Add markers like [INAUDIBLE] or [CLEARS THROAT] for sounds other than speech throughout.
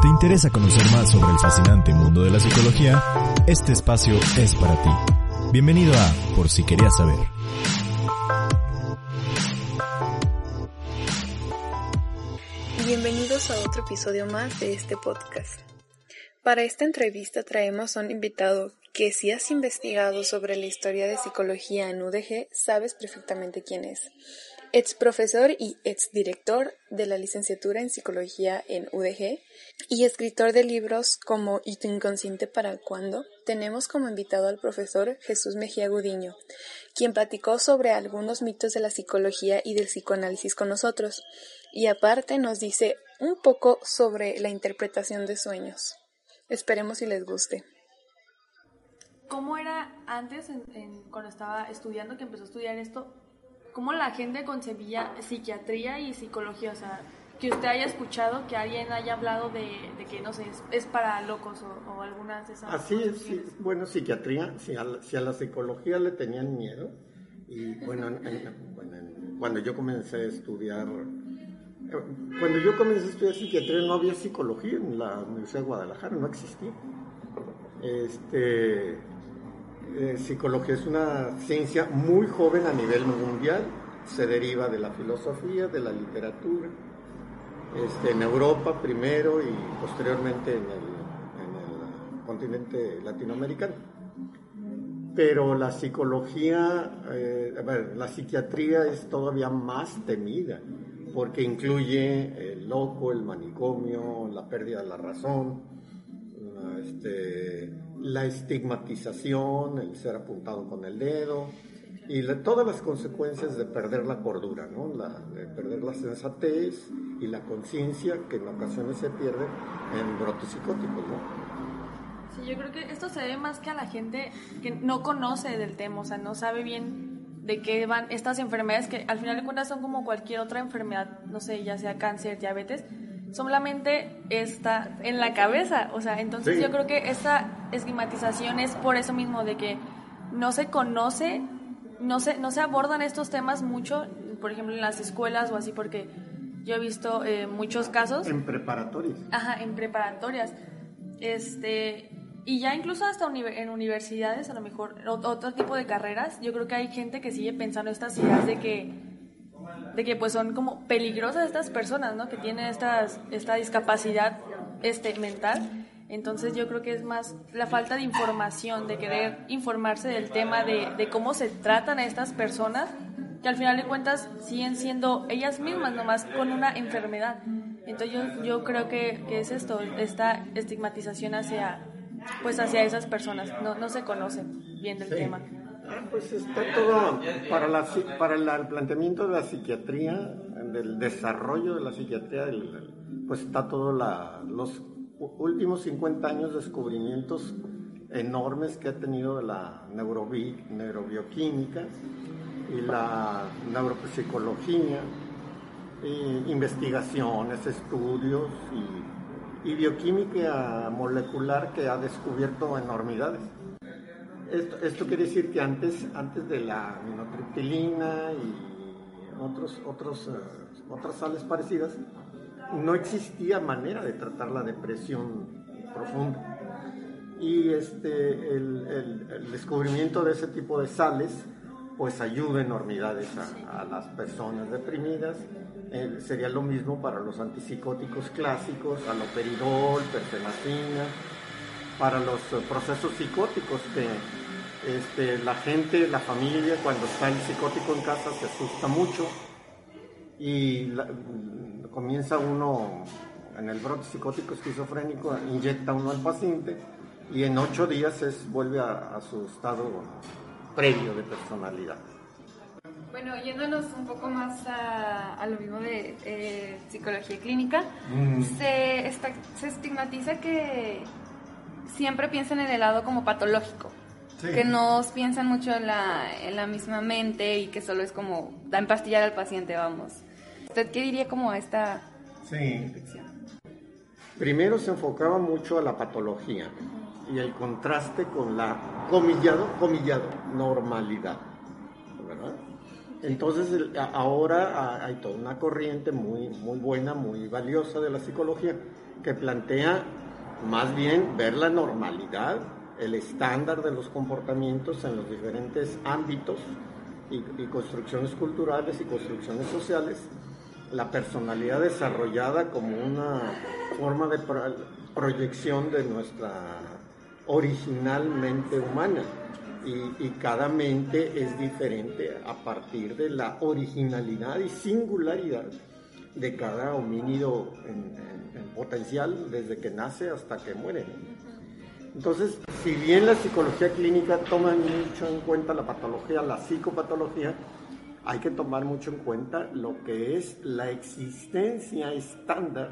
¿Te interesa conocer más sobre el fascinante mundo de la psicología? Este espacio es para ti. Bienvenido a Por si querías saber. Bienvenidos a otro episodio más de este podcast. Para esta entrevista traemos a un invitado que si has investigado sobre la historia de psicología en UDG, sabes perfectamente quién es. Ex profesor y ex director de la licenciatura en psicología en UDG y escritor de libros como ¿Y tu inconsciente para cuándo? Tenemos como invitado al profesor Jesús Mejía Gudiño, quien platicó sobre algunos mitos de la psicología y del psicoanálisis con nosotros, y aparte nos dice un poco sobre la interpretación de sueños. Esperemos si les guste. ¿Cómo era antes, cuando estaba estudiando, que empezó a estudiar esto, cómo la gente concebía psiquiatría y psicología? O sea, que usted haya escuchado, que alguien haya hablado de, que, no sé, es, para locos o, algunas de esas Así es, sí, bueno, psiquiatría, si a, la, si a, la, psicología le tenían miedo, y bueno, cuando yo comencé a estudiar, cuando yo comencé a estudiar psiquiatría no había psicología en la Universidad de Guadalajara, no existía. Este, eh, psicología es una ciencia muy joven a nivel mundial, se deriva de la filosofía, de la literatura, este, en Europa primero y posteriormente en el, continente latinoamericano. Pero la psicología, eh, la psiquiatría es todavía más temida porque incluye el loco, el manicomio, la pérdida de la razón, este, la estigmatización, el ser apuntado con el dedo y todas las consecuencias de perder la cordura, ¿no? de perder la sensatez y la conciencia que en ocasiones se pierde en brotes psicóticos. ¿no? Sí, yo creo que esto se debe más que a la gente que no conoce del tema, o sea, no sabe bien de qué van estas enfermedades que al final de cuentas son como cualquier otra enfermedad, no sé, ya sea cáncer, diabetes, solamente está en la cabeza. O sea, entonces yo creo que esta estigmatización es por eso mismo, de que no se conoce, no se, no se abordan estos temas mucho, por ejemplo, en las escuelas o así, porque yo he visto eh, muchos casos. En preparatorias. Ajá, en preparatorias. Este, y ya incluso hasta en universidades, a lo mejor, otro tipo de carreras, yo creo que hay gente que sigue pensando estas ideas de que de que pues son como peligrosas estas personas, ¿no? Que tienen estas, esta discapacidad este, mental. Entonces yo creo que es más la falta de información, de querer informarse del tema de, de cómo se tratan a estas personas, que al final de cuentas siguen siendo ellas mismas, nomás con una enfermedad. Entonces yo, yo creo que, que, es esto, esta estigmatización hacia, pues hacia esas personas, no, no se conocen bien del tema. Ah, pues está todo para, la, para el planteamiento de la psiquiatría, del desarrollo de la psiquiatría, pues está todo la, los últimos 50 años de descubrimientos enormes que ha tenido la neurobi, neurobioquímica y la neuropsicología, investigaciones, estudios y, y bioquímica molecular que ha descubierto enormidades. Esto, quiere decir que antes, antes de la minotriptilina y otros, otros, eh, otras sales parecidas, no existía manera de tratar la depresión profunda. Y este, el, descubrimiento de ese tipo de sales pues ayuda enormidades a, las personas deprimidas. Eh, sería lo mismo para los antipsicóticos clásicos, aloperidol, perfenacina, para los eh, procesos psicóticos que este, la gente, la familia, cuando está el psicótico en casa se asusta mucho y comienza uno en el brote psicótico esquizofrénico, inyecta uno al paciente y en ocho días es, vuelve a, su estado previo de personalidad. Bueno, yéndonos un poco más a, lo mismo de eh, psicología clínica, mm. se, se estigmatiza que siempre piensan en el lado como patológico. Que no piensan mucho en la, en la misma mente y que solo es como da empastillar al paciente, vamos. ¿Usted qué diría como a esta sí. Primero se enfocaba mucho a la patología y el contraste con la comillado, comillado, normalidad. ¿verdad? Entonces ahora hay toda una corriente muy, muy buena, muy valiosa de la psicología que plantea más bien ver la normalidad, el estándar de los comportamientos en los diferentes ámbitos y, construcciones culturales y construcciones sociales, la personalidad desarrollada como una forma de proyección de nuestra original mente humana. Y, cada mente es diferente a partir de la originalidad y singularidad de cada homínido en, potencial desde que nace hasta que muere. Entonces, si bien la psicología clínica toma mucho en cuenta la patología, la psicopatología, hay que tomar mucho en cuenta lo que es la existencia estándar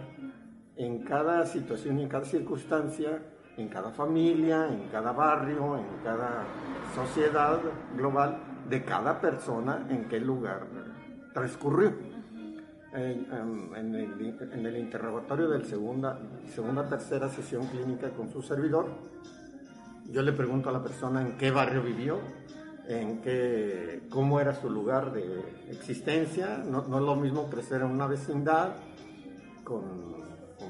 en cada situación en cada circunstancia, en cada familia, en cada barrio, en cada sociedad global, de cada persona en qué lugar transcurrió. En, el, interrogatorio del segunda, segunda, tercera sesión clínica con su servidor, yo le pregunto a la persona en qué barrio vivió, en qué, cómo era su lugar de existencia. No, es lo mismo crecer en una vecindad con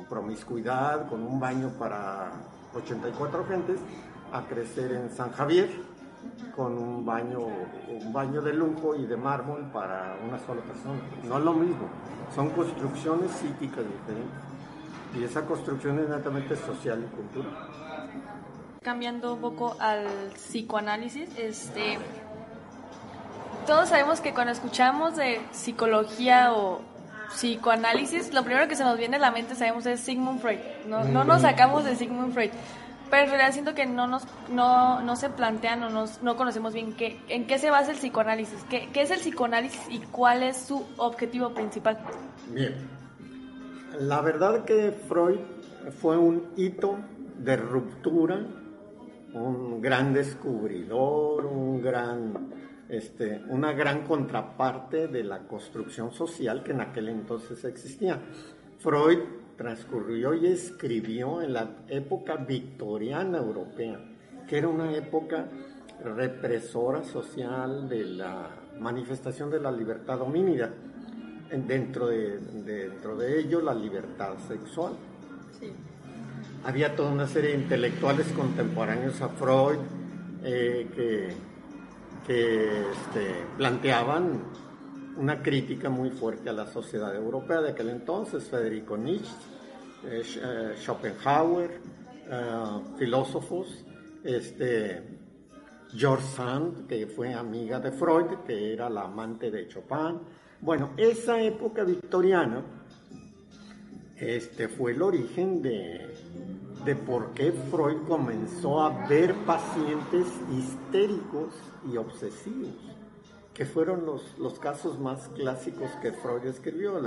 promiscuidad, con un baño para 84 gentes, a crecer en San Javier con un baño, un baño de lujo y de mármol para una sola persona. No es lo mismo, son construcciones psíquicas diferentes. Y esa construcción es netamente social y cultural. Cambiando un poco al psicoanálisis, este, todos sabemos que cuando escuchamos de psicología o psicoanálisis, lo primero que se nos viene a la mente sabemos es Sigmund Freud. No, no nos sacamos de Sigmund Freud. Pero en realidad siento que no nos no, no se plantean o nos, no conocemos bien qué, en qué se basa el psicoanálisis, qué, qué es el psicoanálisis y cuál es su objetivo principal. Bien, la verdad que Freud fue un hito de ruptura, un gran descubridor, un gran, este, una gran contraparte de la construcción social que en aquel entonces existía. Freud transcurrió y escribió en la época victoriana europea, que era una época represora social de la manifestación de la libertad homínida, dentro de, dentro de ello la libertad sexual. Había toda una serie de intelectuales contemporáneos a Freud eh, que, que este, planteaban una crítica muy fuerte a la sociedad europea de aquel entonces, Federico Nietzsche, eh, Schopenhauer, eh, filósofos, este, George Sand, que fue amiga de Freud, que era la amante de Chopin. Bueno, esa época victoriana este, fue el origen de, de por qué Freud comenzó a ver pacientes histéricos y obsesivos que fueron los, los casos más clásicos que Freud escribió,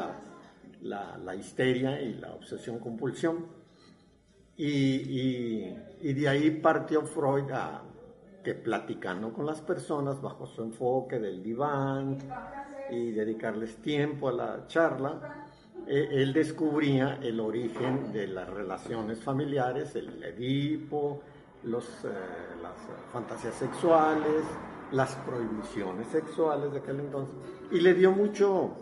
la, histeria y la obsesión-compulsión. Y, de ahí partió Freud a que platicando con las personas bajo su enfoque del diván y dedicarles tiempo a la charla, eh, él descubría el origen de las relaciones familiares, el Edipo, eh, las fantasías sexuales, las prohibiciones sexuales de aquel entonces y le dio mucho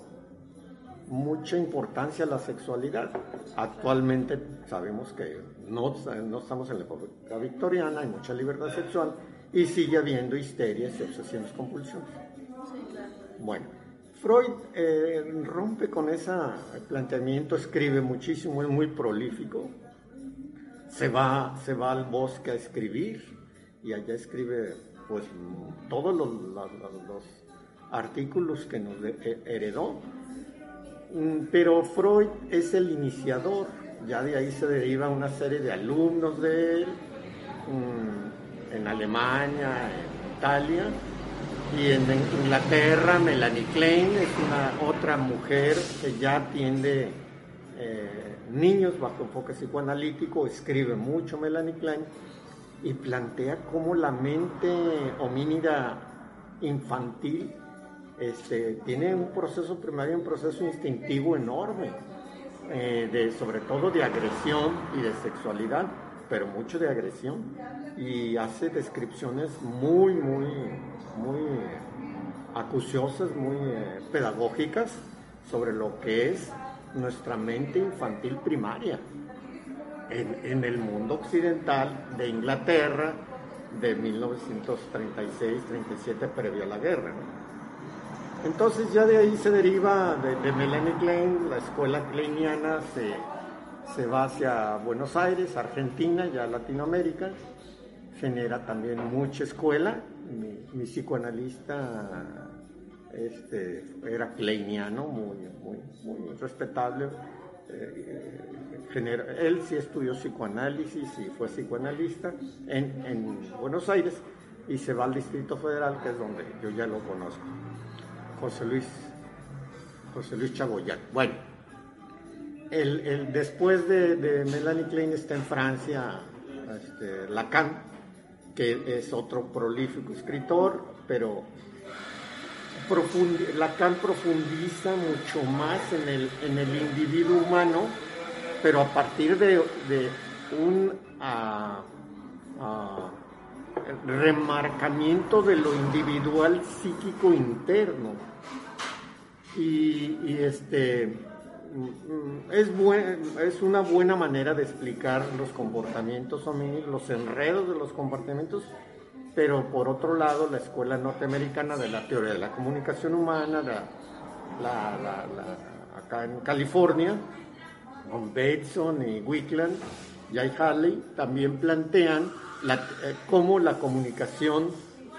mucha importancia a la sexualidad. Actualmente sabemos que no, no estamos en la época victoriana, hay mucha libertad sexual y sigue habiendo histerias y obsesiones compulsiones. Bueno, Freud eh, rompe con ese planteamiento, escribe muchísimo, es muy prolífico, se va, se va al bosque a escribir y allá escribe pues todos los, artículos que nos heredó. Mm, pero Freud es el iniciador, ya de ahí se deriva una serie de alumnos de él, mm, en Alemania, en Italia, y en Inglaterra Melanie Klein es una otra mujer que ya atiende eh, niños bajo enfoque psicoanalítico, escribe mucho Melanie Klein y plantea cómo la mente homínida infantil este, tiene un proceso primario, un proceso instintivo enorme, eh, sobre todo de agresión y de sexualidad, pero mucho de agresión, y hace descripciones muy, muy, muy acuciosas, muy eh, pedagógicas sobre lo que es nuestra mente infantil primaria en, el mundo occidental de Inglaterra de 1936-37 previo a la guerra. Entonces ya de ahí se deriva de, Melanie Klein, la escuela kleiniana se, se va hacia Buenos Aires, Argentina, ya Latinoamérica, genera también mucha escuela. Mi, psicoanalista este, era kleiniano, muy, muy, muy respetable. Eh, él sí estudió psicoanálisis y fue psicoanalista en, en Buenos Aires y se va al Distrito Federal, que es donde yo ya lo conozco. José Luis, José Luis Chagoyán. Bueno, el, después de, Melanie Klein está en Francia este, Lacan, que es otro prolífico escritor, pero Lacan profundiza mucho más en el, en el individuo humano, pero a partir de, un ah, ah, remarcamiento de lo individual psíquico interno. Y, este mm, es, es una buena manera de explicar los comportamientos los enredos de los comportamientos, pero por otro lado la escuela norteamericana de la teoría de la comunicación humana, acá en California, con Bateson y Wickland, Jay Halley, también plantean eh, cómo la comunicación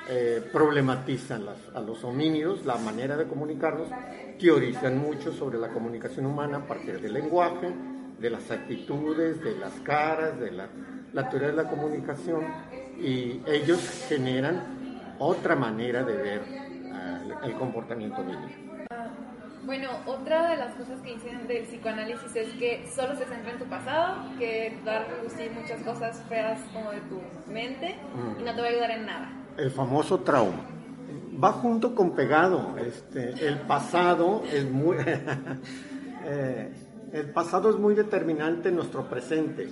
eh, problematizan a los homínidos, la manera de comunicarlos, teorizan mucho sobre la comunicación humana a partir del lenguaje, de las actitudes, de las caras, de la, teoría de la comunicación, y ellos generan otra manera de ver eh, el comportamiento homínido. Bueno, otra de las cosas que dicen del psicoanálisis es que solo se centra en tu pasado, que va a reducir muchas cosas feas como de tu mente y no te va a ayudar en nada el famoso trauma. Va junto con pegado. Este, el pasado es muy, [LAUGHS] eh, el pasado es muy determinante en nuestro presente,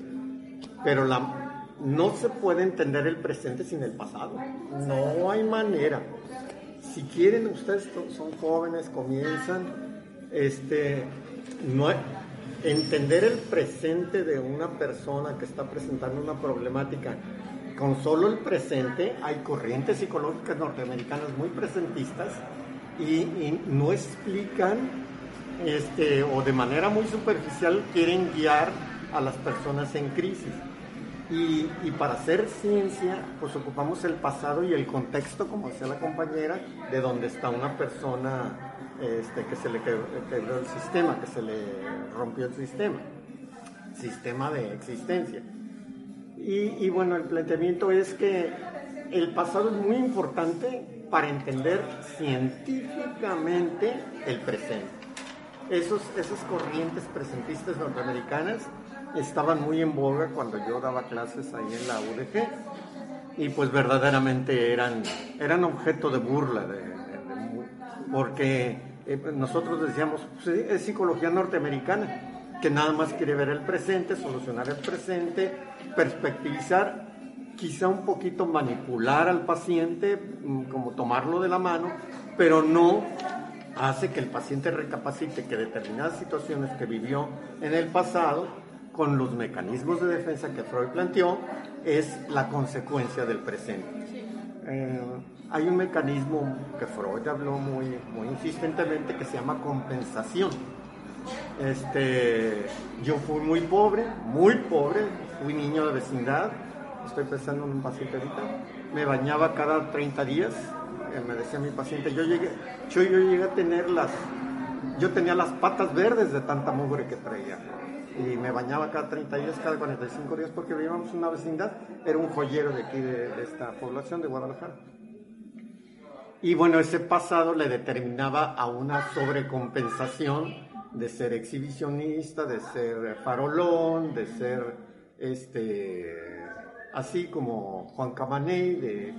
pero la, no se puede entender el presente sin el pasado. No hay manera. Si quieren, ustedes son jóvenes, comienzan, este, no, entender el presente de una persona que está presentando una problemática con solo el presente hay corrientes psicológicas norteamericanas muy presentistas y, no explican este, o de manera muy superficial quieren guiar a las personas en crisis. Y, para hacer ciencia, pues ocupamos el pasado y el contexto, como decía la compañera, de donde está una persona este, que se le quebró el sistema, que se le rompió el sistema, sistema de existencia. Y, bueno, el planteamiento es que el pasado es muy importante para entender científicamente el presente. Esos, esas corrientes presentistas norteamericanas estaban muy en boga cuando yo daba clases ahí en la UDG y pues verdaderamente eran, eran objeto de burla, porque eh, nosotros decíamos, pues, es psicología norteamericana que nada más quiere ver el presente, solucionar el presente, perspectivizar, quizá un poquito manipular al paciente, mm, como tomarlo de la mano, pero no hace que el paciente recapacite que determinadas situaciones que vivió en el pasado, con los mecanismos de defensa que Freud planteó, es la consecuencia del presente. Eh, hay un mecanismo que Freud habló muy, muy insistentemente que se llama compensación este, yo fui muy pobre, muy pobre, fui niño de vecindad, estoy pensando en un paciente ahorita, me bañaba cada 30 días, eh, me decía mi paciente, yo llegué, yo, yo llegué a tener las, yo tenía las patas verdes de tanta mugre que traía y me bañaba cada 30 días, cada 45 días porque vivíamos en una vecindad, era un joyero de aquí de esta población de Guadalajara. Y bueno, ese pasado le determinaba a una sobrecompensación de ser exhibicionista, de ser farolón, de ser este así como Juan Camaney, de eh,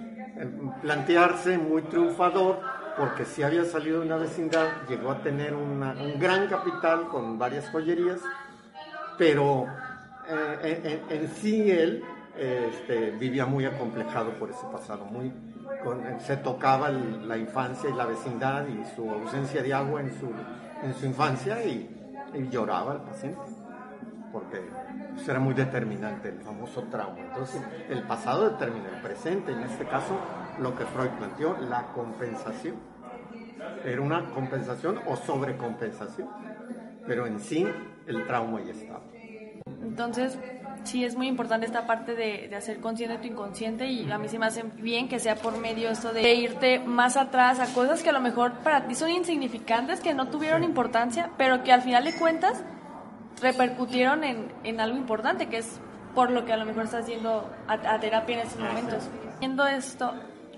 plantearse muy triunfador, porque si había salido de una vecindad, llegó a tener un gran capital con varias joyerías, pero eh, en, sí él este, vivía muy acomplejado por ese pasado, muy se tocaba la infancia y la vecindad y su ausencia de agua en su, infancia y, lloraba el paciente, porque eso era muy determinante, el famoso trauma. Entonces, el pasado determina el presente, en este caso, lo que Freud planteó, la compensación. Era una compensación o sobrecompensación, pero en sí el trauma ya estaba. Entonces, sí es muy importante esta parte de, hacer consciente tu inconsciente y a mí sí me hace bien que sea por medio esto de irte más atrás a cosas que a lo mejor para ti son insignificantes, que no tuvieron importancia, pero que al final de cuentas repercutieron en, algo importante, que es por lo que a lo mejor estás yendo a, terapia en estos momentos. Viendo esto,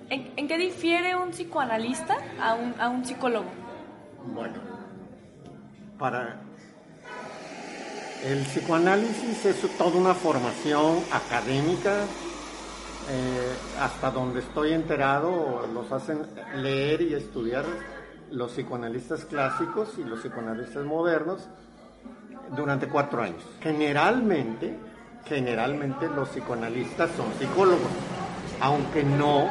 ¿en, qué difiere un psicoanalista a un, a un psicólogo? Bueno, para el psicoanálisis es toda una formación académica, eh, hasta donde estoy enterado, los hacen leer y estudiar los psicoanalistas clásicos y los psicoanalistas modernos durante cuatro años. Generalmente, generalmente los psicoanalistas son psicólogos, aunque no,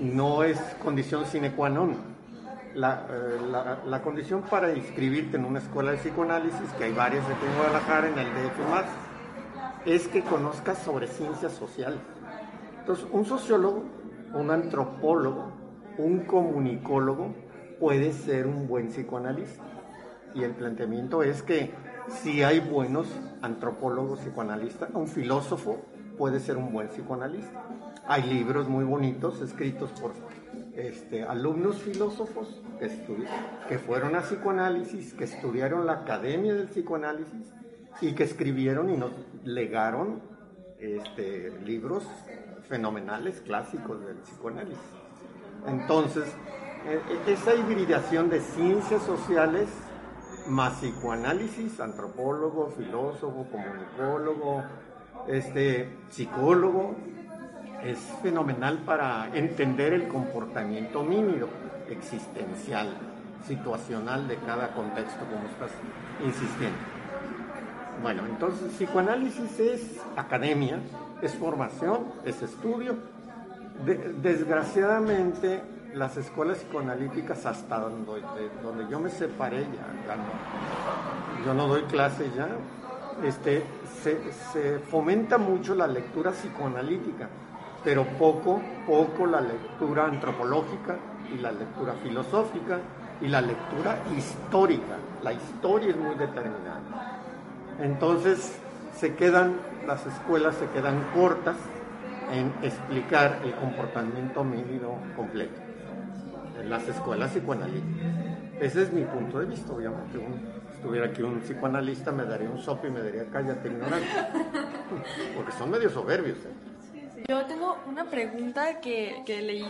no es condición sine qua non. Eh, la, la, condición para inscribirte en una escuela de psicoanálisis, que hay varias aquí en Guadalajara, en el DF más, es que conozcas sobre ciencias sociales. Entonces, un sociólogo, un antropólogo, un comunicólogo puede ser un buen psicoanalista. Y el planteamiento es que si hay buenos antropólogos psicoanalistas, un filósofo puede ser un buen psicoanalista. Hay libros muy bonitos escritos por este, alumnos filósofos que, fueron a psicoanálisis, que estudiaron la academia del psicoanálisis y que escribieron y nos legaron este, libros fenomenales, clásicos del psicoanálisis. Entonces, e, e, esa hibridación de ciencias sociales más psicoanálisis, antropólogo, filósofo, comunicólogo, este, psicólogo, es fenomenal para entender el comportamiento mímido, existencial, situacional de cada contexto, como estás insistiendo. Bueno, entonces psicoanálisis es academia, es formación, es estudio. desgraciadamente, las escuelas psicoanalíticas hasta donde, yo me separé ya, yo no doy clases ya, este, se fomenta mucho la lectura psicoanalítica pero poco, poco la lectura antropológica y la lectura filosófica y la lectura histórica. La historia es muy determinante. Entonces se quedan, las escuelas se quedan cortas en explicar el comportamiento mímido completo las escuelas psicoanalíticas. Ese es mi punto de vista, obviamente. si estuviera aquí un psicoanalista me daría un sope y me daría cállate ignorante. [LAUGHS] Porque son medio soberbios. ¿eh? Yo tengo una pregunta que, que leí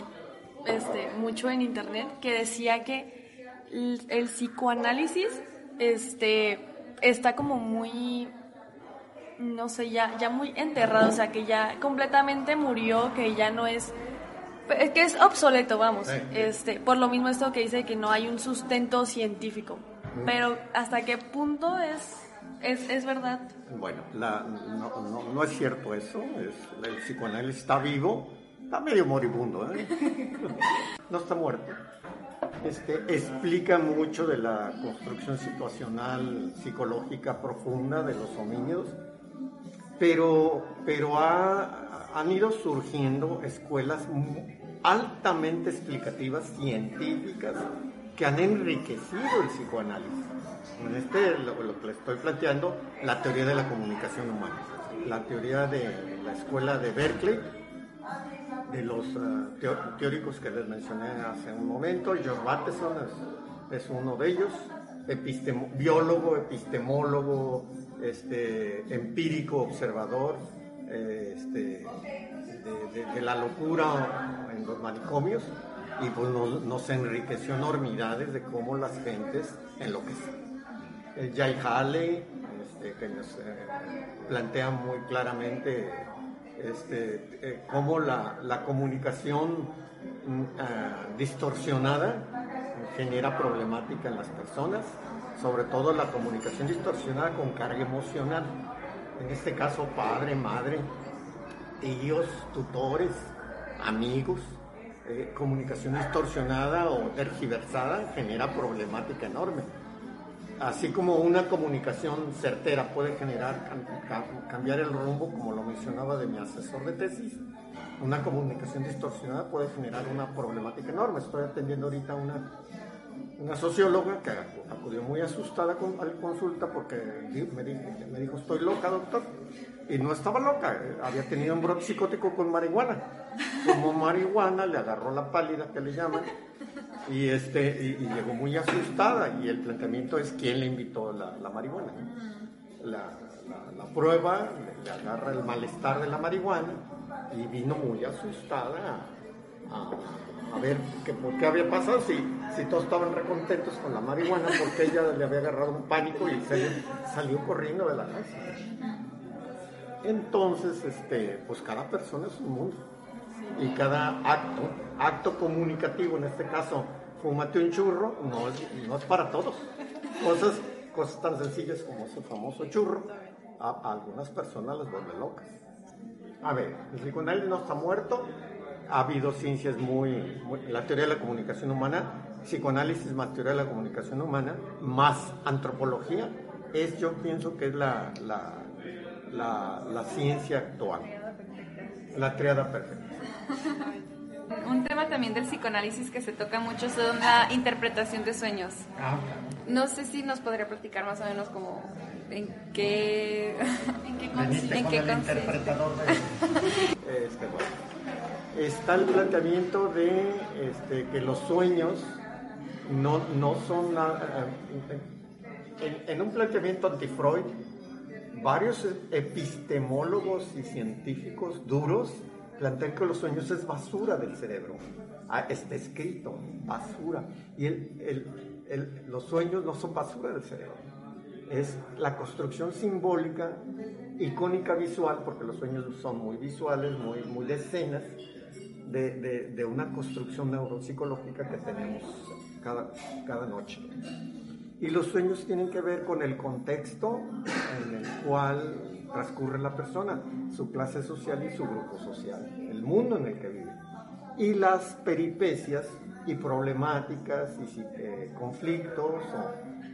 este, mucho en internet que decía que el, psicoanálisis este, está como muy, no sé, ya, ya muy enterrado, o sea, que ya completamente murió, que ya no es que es obsoleto, vamos. Este, por lo mismo esto que dice que no hay un sustento científico. Pero ¿hasta qué punto es es, es verdad. Bueno, la, no, no, es cierto eso. Es, el psicoanálisis está vivo, está medio moribundo, ¿eh? [LAUGHS] no está muerto. Este, explica mucho de la construcción situacional psicológica profunda de los homínidos, pero, pero ha, han ido surgiendo escuelas altamente explicativas, científicas, que han enriquecido el psicoanálisis. En este, lo, que le estoy planteando, la teoría de la comunicación humana, la teoría de la escuela de Berkeley, de los eh, teóricos que les mencioné hace un momento, George Bateson es, uno de ellos, biólogo, epistemólogo, este, empírico, observador eh, este, de, la locura en los manicomios y pues nos, nos enriqueció enormidades de cómo las gentes enloquecen. Jay Haley, este, que nos eh, plantea muy claramente este, eh, cómo la, comunicación mm, ah, distorsionada genera problemática en las personas, sobre todo la comunicación distorsionada con carga emocional. En este caso, padre, madre, tíos, tutores, amigos, eh, comunicación distorsionada o tergiversada genera problemática enorme. Así como una comunicación certera puede generar, cambiar el rumbo, como lo mencionaba de mi asesor de tesis, una comunicación distorsionada puede generar una problemática enorme. Estoy atendiendo ahorita una, una socióloga que acudió muy asustada con, a la consulta porque me dijo, me dijo, estoy loca, doctor. Y no estaba loca, había tenido un brote psicótico con marihuana. Como marihuana, le agarró la pálida que le llaman y, este, y, llegó muy asustada. Y el planteamiento es quién le invitó la, la marihuana. La, la, prueba le, agarra el malestar de la marihuana y vino muy asustada a, ver qué, por qué había pasado, si, si todos estaban recontentos con la marihuana, porque ella le había agarrado un pánico y se, salió corriendo de la casa. Entonces, este, pues cada persona es un mundo. Y cada acto, acto comunicativo, en este caso, fúmate un churro, no es, no es para todos. Cosas, cosas tan sencillas como ese famoso churro, a, algunas personas les vuelve locas. A ver, el psicoanálisis no está muerto, ha habido ciencias muy, la teoría de la comunicación humana, psicoanálisis más teoría de la comunicación humana, más antropología, es yo pienso que es la, la la, la ciencia actual. La triada perfecta. [LAUGHS] Un tema también del psicoanálisis que se toca mucho es la interpretación de sueños. Ah. No sé si nos podría platicar más o menos como en qué, [LAUGHS] en qué consiste. En qué interpretador [LAUGHS] este, Está el planteamiento de este, que los sueños no, no son nada... Eh, en, un planteamiento anti-Freud, varios epistemólogos y científicos duros plantean que los sueños es basura del cerebro. Ah, está escrito, basura. Y los sueños no son basura del cerebro. Es la construcción simbólica, icónica visual, porque los sueños son muy visuales, muy, muy de escenas, de, de una construcción neuropsicológica que tenemos cada, cada noche. Y los sueños tienen que ver con el contexto en el cual transcurre la persona, su clase social y su grupo social, el mundo en el que vive. Y las peripecias y problemáticas y eh, conflictos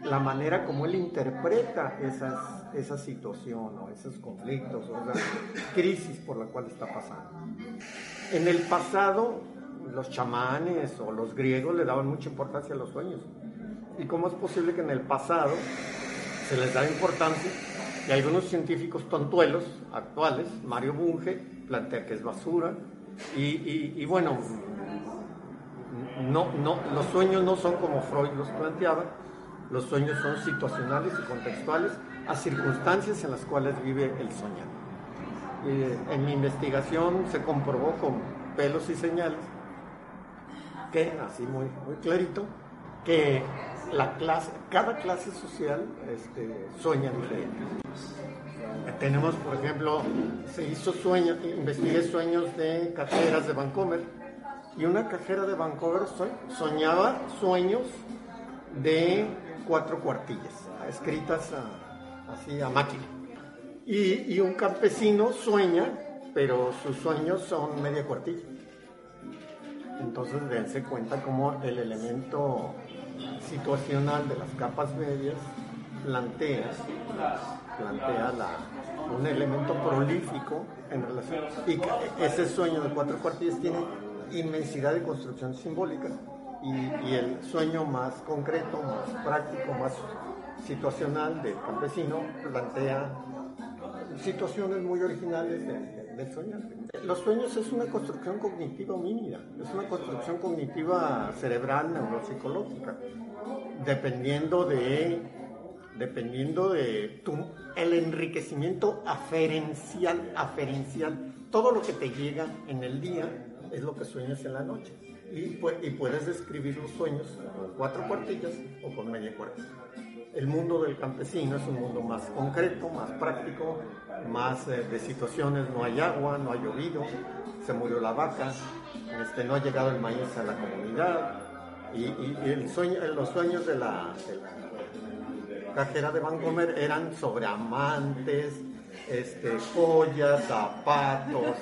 la manera como él interpreta esas, esa situación o esos conflictos o esa crisis por la cual está pasando. En el pasado, los chamanes o los griegos le daban mucha importancia a los sueños. Y cómo es posible que en el pasado se les da importancia y algunos científicos tontuelos actuales, Mario Bunge, plantea que es basura. Y, bueno, no, no, los sueños no son como Freud los planteaba, los sueños son situacionales y contextuales a circunstancias en las cuales vive el soñar. en mi investigación se comprobó con pelos y señales que, así muy, muy clarito, que la clase, cada clase social este, sueña diferente. Tenemos, por ejemplo, se hizo sueños, investigué sueños de cajeras de Vancouver y una cajera de Vancouver soñaba sueños de cuatro cuartillas, escritas así a máquina. Y, y un campesino sueña, pero sus sueños son media cuartilla. Entonces dense cuenta cómo el elemento situacional de las capas medias plantea, plantea un elemento prolífico en relación y ese sueño de cuatro cuartillas tiene inmensidad de construcción simbólica y, el sueño más concreto, más práctico, más situacional del campesino plantea situaciones muy originales del soñante. Los sueños es una construcción cognitiva mínima, es una construcción cognitiva cerebral, neuropsicológica, dependiendo de, dependiendo de tu, el enriquecimiento aferencial, aferencial. Todo lo que te llega en el día es lo que sueñas en la noche. Y, y puedes describir los sueños con cuatro cuartillas o con media cuartilla el mundo del campesino es un mundo más concreto, más práctico, más eh, de situaciones, no hay agua, no ha llovido, se murió la vaca, este, no ha llegado el maíz a la comunidad y, el sueño, los sueños de la, cajera de Vancomer eran sobre amantes, este, joyas, zapatos,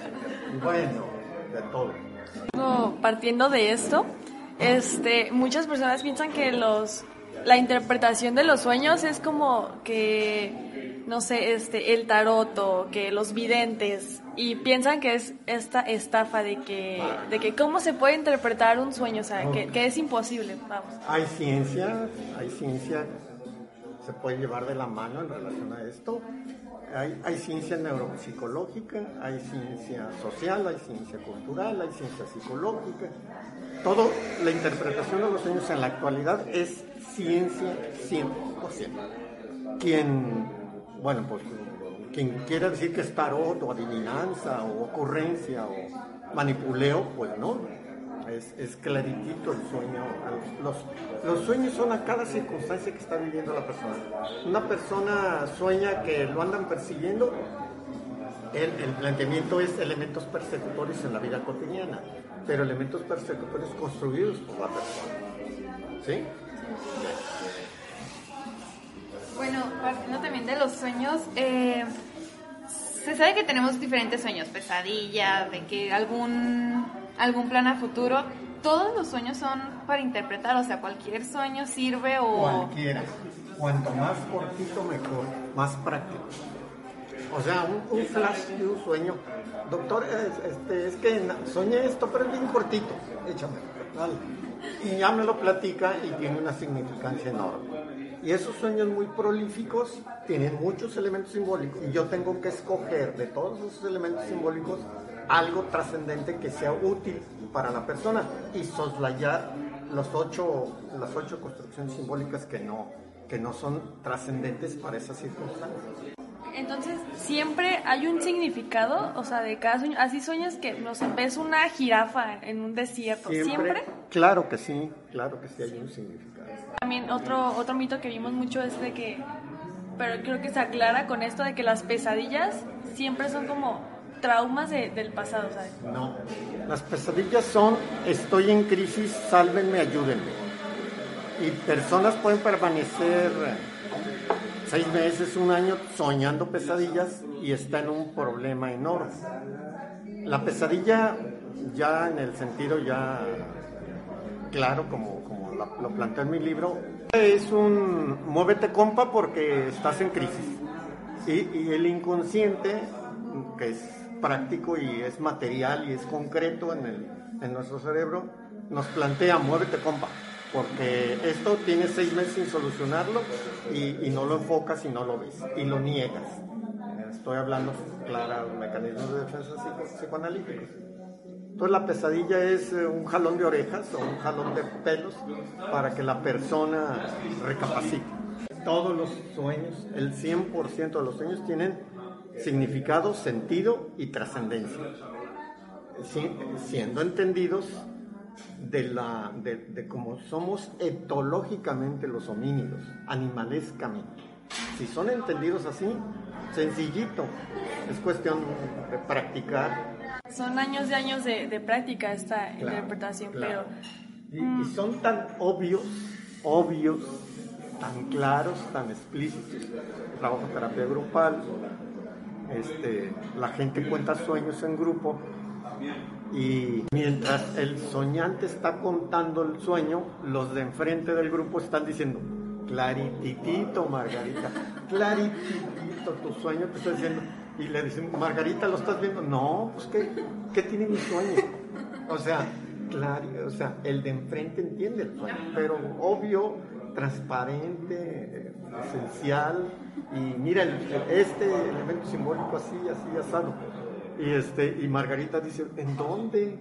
bueno, de todo. Partiendo de esto, este, muchas personas piensan que los, la interpretación de los sueños es como que, no sé, este, el tarot o que los videntes y piensan que es esta estafa de que, de que cómo se puede interpretar un sueño, o sea, que, que es imposible, vamos. Hay ciencia, hay ciencia, se puede llevar de la mano en relación a esto. Hay, hay, ciencia neuropsicológica, hay ciencia social, hay ciencia cultural, hay ciencia psicológica. Todo, la interpretación de los sueños en la actualidad es ciencia 100%. Quien, bueno, pues quien quiera decir que es tarot o adivinanza o ocurrencia o manipuleo, pues no, es, es claritito el sueño. Los, los, sueños son a cada circunstancia que está viviendo la persona. Una persona sueña que lo andan persiguiendo, el, planteamiento es elementos persecutorios en la vida cotidiana, pero elementos persecutorios construidos por la persona. ¿Sí? Partiendo también de los sueños, eh, se sabe que tenemos diferentes sueños, pesadillas, de que algún, algún plan a futuro. Todos los sueños son para interpretar, o sea, cualquier sueño sirve o... Cualquiera. Cuanto más cortito, mejor, más práctico. O sea, un, flash de un sueño. Doctor, es, este, es que soñé esto, pero es bien cortito. Échame. Vale. Y ya me lo platica y tiene una significancia enorme. Y esos sueños muy prolíficos tienen muchos elementos simbólicos. Y yo tengo que escoger de todos esos elementos simbólicos algo trascendente que sea útil para la persona y soslayar los ocho, las ocho construcciones simbólicas que no, que no son trascendentes para esas circunstancias. Entonces, siempre hay un significado, o sea, de cada sueño. Así sueñas que, no sé, ves una jirafa en un desierto. ¿Siempre? Claro que sí, claro que sí hay un significado. También otro, otro mito que vimos mucho es de que, pero creo que se aclara con esto de que las pesadillas siempre son como traumas del pasado, ¿sabes? No, las pesadillas son estoy en crisis, sálvenme, ayúdenme. Y personas pueden permanecer seis meses, un año soñando pesadillas y está en un problema enorme. La pesadilla ya en el sentido ya claro como, como lo planteo en mi libro es un muévete compa porque estás en crisis y, y el inconsciente que es práctico y es material y es concreto en, el, en nuestro cerebro nos plantea muévete compa porque esto tiene seis meses sin solucionarlo y, no lo enfocas y no lo ves y lo niegas. Estoy hablando, claro, mecanismos de defensa psicoanalíticos. Entonces la pesadilla es eh, un jalón de orejas o un jalón de pelos para que la persona recapacite. Todos los sueños, el 100% de los sueños tienen significado, sentido y trascendencia, siendo entendidos de, la, de, cómo somos etológicamente los homínidos, animalescamente. Si son entendidos así, sencillito, es cuestión de practicar. Son años y años de, práctica esta interpretación, pero... Y, y, son tan obvios, obvios, tan claros, tan explícitos. Trabajo terapia grupal, este, la gente cuenta sueños en grupo y mientras el soñante está contando el sueño, los de enfrente del grupo están diciendo, clarititito, Margarita, clarititito, tu sueño te está diciendo. Y le dicen, Margarita, ¿lo estás viendo? No, pues ¿qué, qué tiene mi sueño? O sea, claro, o sea, el de enfrente entiende el sueño, pero obvio, transparente, esencial, y mira, este elemento simbólico así, así, asado y, este, y Margarita dice, ¿en dónde?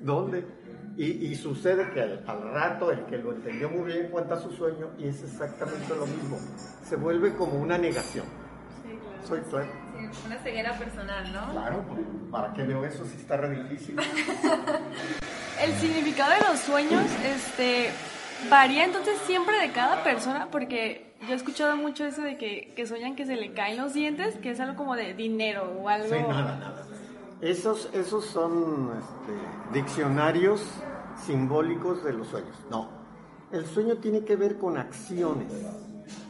¿Dónde? Y, sucede que al, rato el que lo entendió muy bien cuenta su sueño y es exactamente lo mismo. Se vuelve como una negación. Soy claro. Una ceguera personal, ¿no? Claro, ¿para qué veo eso si está re difícil? [LAUGHS] el significado de los sueños este, varía entonces siempre de cada persona porque yo he escuchado mucho eso de que, que sueñan que se le caen los dientes, que es algo como de dinero o algo. Sí, nada, nada. Esos, esos son este, diccionarios simbólicos de los sueños. No. El sueño tiene que ver con acciones.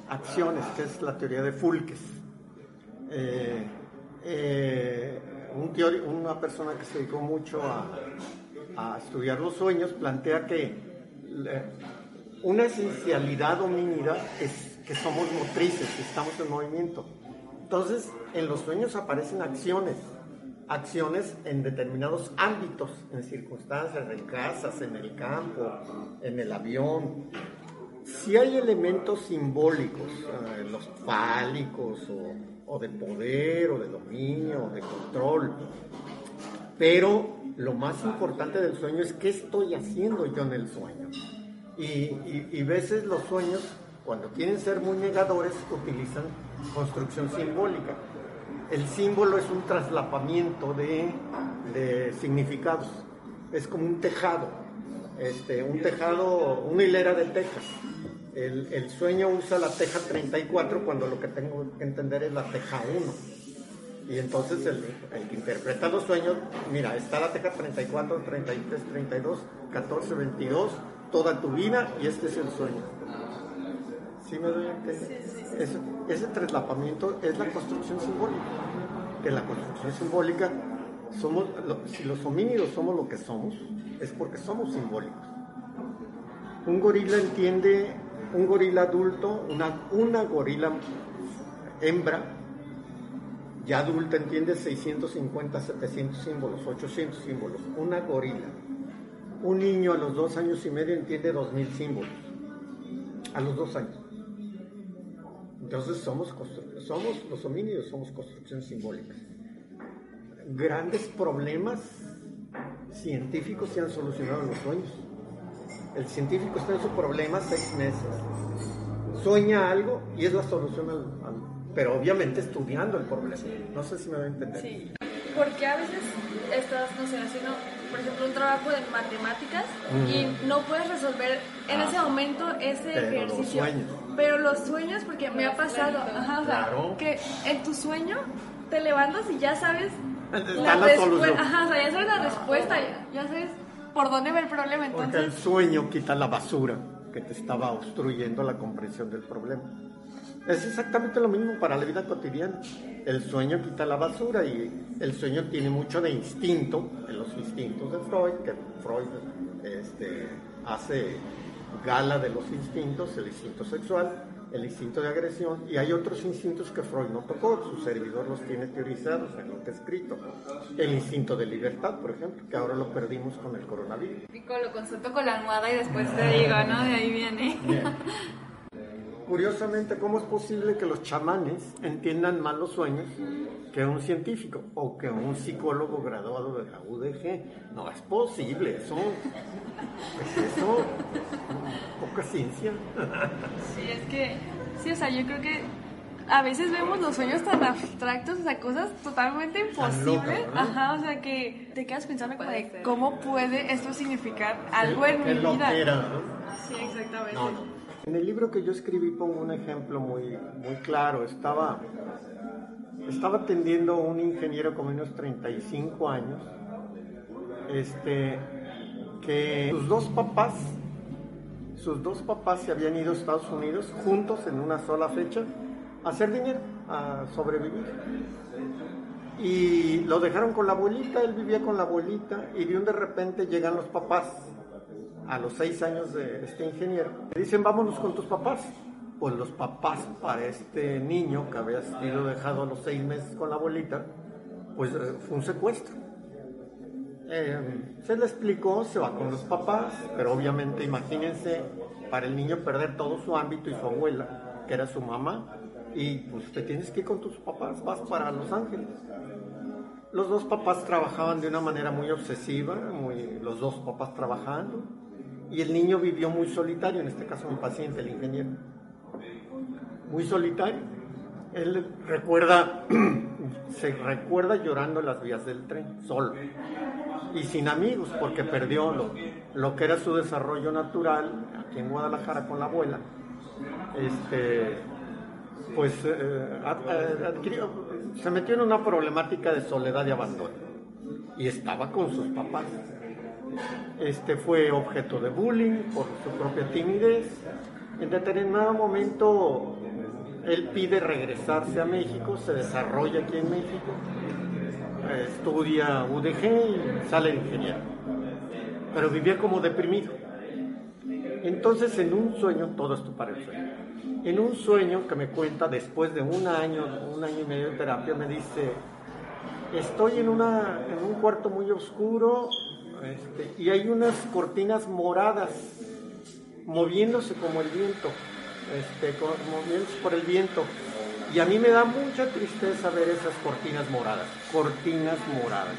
Acciones, que es la teoría de Fulques. Eh, eh, un una persona que se dedicó mucho a, estudiar los sueños, plantea que una esencialidad homínida es que somos motrices, que estamos en movimiento. Entonces, en los sueños aparecen acciones, acciones en determinados ámbitos, en circunstancias, en casas, en el campo, en el avión. Si hay elementos simbólicos, eh, los fálicos o, o de poder o de dominio o de control, pero lo más importante del sueño es qué estoy haciendo yo en el sueño. Y, y, veces los sueños, cuando quieren ser muy negadores, utilizan construcción simbólica. El símbolo es un traslapamiento de, de significados. Es como un tejado, este, un tejado, una hilera de tejas. El, el, sueño usa la teja 34 cuando lo que tengo que entender es la teja 1 y entonces el, que interpreta los sueños, mira, está la teja 34, 33, 32, 14, 22, toda tu vida y este es el sueño. ¿Sí me doy a entender? Ese, ese traslapamiento es la construcción simbólica. Que la construcción simbólica, somos, si los homínidos somos lo que somos, es porque somos simbólicos. Un gorila entiende, un gorila adulto, una, gorila hembra, ya adulta entiende 650, 700 símbolos, 800 símbolos. Una gorila. Un niño a los dos años y medio entiende 2000 símbolos. A los dos años. Entonces somos, somos los homínidos, somos construcciones simbólicas. Grandes problemas científicos se han solucionado en los sueños. El científico está en su problema seis meses, sueña algo y es la solución al, al pero obviamente estudiando el problema. No sé si me voy a entender. Sí, porque a veces estás, no sé, haciendo, por ejemplo, un trabajo de matemáticas y no puedes resolver en ese ah. momento ese pero ejercicio. Los sueños. Pero los sueños, porque me ha pasado, ajá, o sea, que en tu sueño te levantas y ya sabes la, respuesta, ajá, o sea, ya sabes la respuesta, ya, sabes por dónde va el problema. Entonces... Porque el sueño quita la basura que te estaba obstruyendo la comprensión del problema. Es exactamente lo mismo para la vida cotidiana. El sueño quita la basura y el sueño tiene mucho de instinto, en los instintos de Freud, que Freud este, hace gala de los instintos, el instinto sexual, el instinto de agresión, y hay otros instintos que Freud no tocó, su servidor los tiene teorizados en lo que ha escrito. El instinto de libertad, por ejemplo, que ahora lo perdimos con el coronavirus. lo consulto con la almohada y después te digo, ¿no? De ahí viene. Curiosamente, ¿cómo es posible que los chamanes entiendan más los sueños que un científico o que un psicólogo graduado de la UDG? No es posible, eso es eso, poca ciencia. Sí, es que, sí, o sea, yo creo que a veces vemos los sueños tan abstractos, o sea, cosas totalmente imposibles. Ajá, o sea, que te quedas pensando como de cómo puede esto significar algo en mi vida. Sí, exactamente. En el libro que yo escribí pongo un ejemplo muy, muy claro. Estaba, estaba atendiendo un ingeniero con unos 35 años, este, que sus dos papás, sus dos papás se habían ido a Estados Unidos juntos en una sola fecha a hacer dinero, a sobrevivir. Y lo dejaron con la abuelita, él vivía con la abuelita y de un de repente llegan los papás a los seis años de este ingeniero, le dicen vámonos con tus papás. Pues los papás para este niño que había sido dejado a los seis meses con la abuelita, pues eh, fue un secuestro. Eh, se le explicó, se va con los papás, pero obviamente imagínense para el niño perder todo su ámbito y su abuela, que era su mamá, y pues te tienes que ir con tus papás, vas para Los Ángeles. Los dos papás trabajaban de una manera muy obsesiva, muy, los dos papás trabajando, y el niño vivió muy solitario, en este caso un paciente, el ingeniero. Muy solitario. Él recuerda, [CLEARS THROAT] se recuerda llorando en las vías del tren, solo. Y sin amigos, porque perdió lo, que era su desarrollo natural aquí en Guadalajara con la abuela. Este, pues eh, adquirió, se metió en una problemática de soledad y abandono. Y estaba con sus papás este fue objeto de bullying por su propia timidez. En determinado momento él pide regresarse a México, se desarrolla aquí en México, estudia UDG y sale ingeniero. pero vivía como deprimido. Entonces en un sueño, todo esto para el en un sueño que me cuenta después de un año, un año y medio de terapia, me dice, estoy en, una, en un cuarto muy oscuro este, y hay unas cortinas moradas moviéndose como el viento, este, moviéndose por el viento. Y a mí me da mucha tristeza ver esas cortinas moradas, cortinas moradas.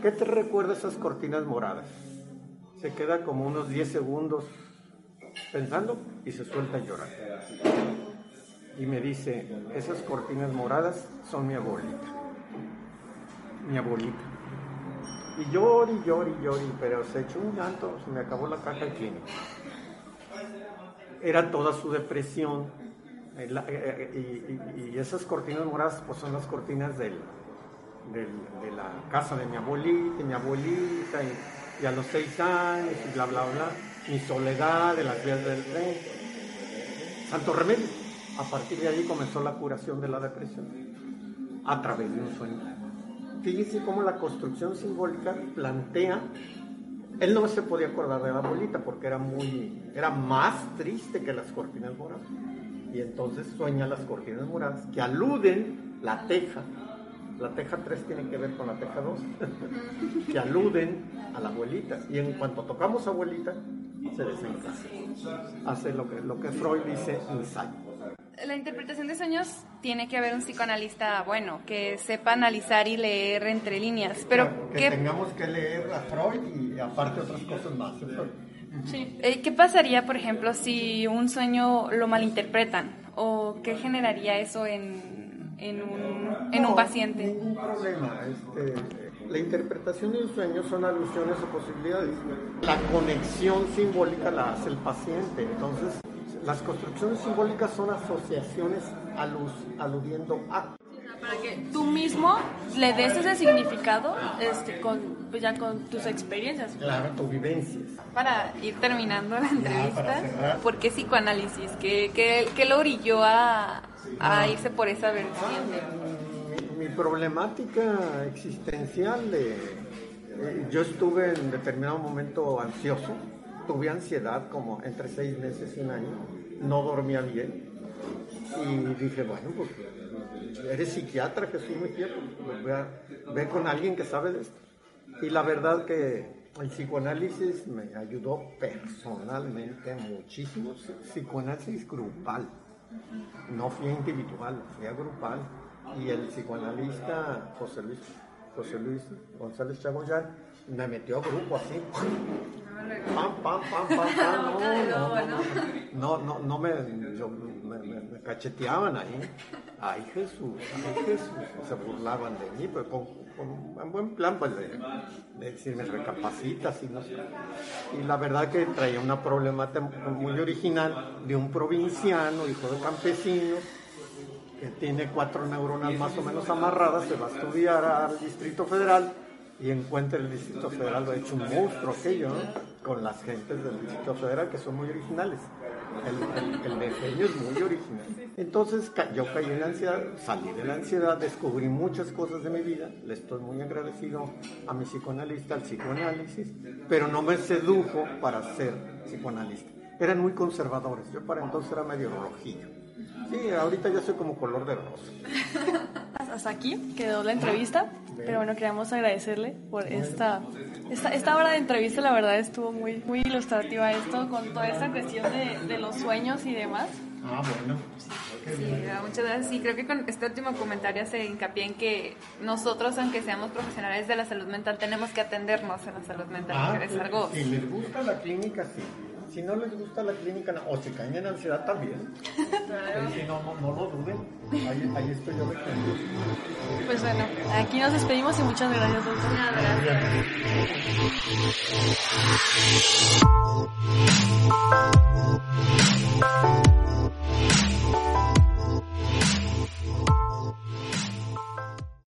¿Qué te recuerda esas cortinas moradas? Se queda como unos 10 segundos pensando y se suelta a llorar. Y me dice, esas cortinas moradas son mi abuelita. Mi abuelita. Y llori, llori, llori, pero se echó un llanto, se me acabó la caja clínica. Era toda su depresión. Eh, eh, y, y, esas cortinas moradas pues son las cortinas de la casa de mi abuelita y mi abuelita y, a los seis años y bla bla bla mi soledad de las vías del tren santo remedio a partir de allí comenzó la curación de la depresión a través de un sueño fíjense cómo la construcción simbólica plantea él no se podía acordar de la abuelita porque era muy era más triste que las cortinas moradas y entonces sueña las cortinas moradas que aluden la teja la teja 3 tiene que ver con la teja 2, [LAUGHS] que aluden a la abuelita. Y en cuanto tocamos abuelita, se desencaja. Hace lo que, lo que Freud dice ensayo. La interpretación de sueños tiene que haber un psicoanalista bueno, que sepa analizar y leer entre líneas. Pero que tengamos que leer a Freud y aparte otras cosas más. Sí. Eh, ¿Qué pasaría, por ejemplo, si un sueño lo malinterpretan? ¿O qué generaría eso en en un, en un paciente? Ningún problema. Este, la interpretación de un sueño son alusiones o posibilidades. La conexión simbólica la hace el paciente. Entonces, las construcciones simbólicas son asociaciones alus, aludiendo a para que tú mismo le des ese significado este, con, pues ya con tus experiencias. Claro, tus vivencias. Para ir terminando la entrevista, ¿por qué psicoanálisis? ¿Qué, qué, qué lo orilló a, a irse por esa vertiente? Mi, problemática existencial, de, eh, yo estuve en determinado momento ansioso, tuve ansiedad como entre seis meses y un año, no dormía bien y dije, bueno, pues eres psiquiatra, Jesús Mejía, pues voy a ver con alguien que sabe de esto. Y la verdad que el psicoanálisis me ayudó personalmente muchísimo, psicoanálisis grupal no fui individual, fui grupal. Y el psicoanalista José Luis, José Luis González Chagoyán me metió a grupo así. Pam, pam, pam, pam, [LAUGHS] pam. No, no, no, no, me, me, cacheteaban ahí. Ay Jesús, ay Jesús. Se burlaban de mí, pero con, con buen plan pues, de, de decirme recapacitas y no sé. Y la verdad que traía una problemática muy original de un provinciano, hijo de campesino, que tiene cuatro neuronas más o menos amarradas, se va a estudiar al Distrito Federal y encuentra el Distrito Federal lo ha hecho un monstruo aquello, con las gentes del Distrito Federal que son muy originales. El, el, es muy original. Entonces yo caí en la ansiedad, salí de la ansiedad, descubrí muchas cosas de mi vida, le estoy muy agradecido a mi psicoanalista, al psicoanálisis, pero no me sedujo para ser psicoanalista. Eran muy conservadores, yo para entonces era medio rojillo. Sí, ahorita ya soy como color de rosa. [LAUGHS] Hasta aquí quedó la entrevista, pero bueno, queríamos agradecerle por esta, esta, esta hora de entrevista, la verdad estuvo muy, muy ilustrativa esto, con toda esta cuestión de, de los sueños y demás. Ah, bueno. Sí, muchas gracias. Sí, creo que con este último comentario se hincapié en que nosotros, aunque seamos profesionales de la salud mental, tenemos que atendernos en la salud mental. Ah, es algo... Si les gusta la clínica, sí si no les gusta la clínica, o si caen en ansiedad también. Si no, no, no, lo duden. Ahí, ahí estoy yo de Pues bueno, aquí nos despedimos y muchas gracias, doctor. Gracias.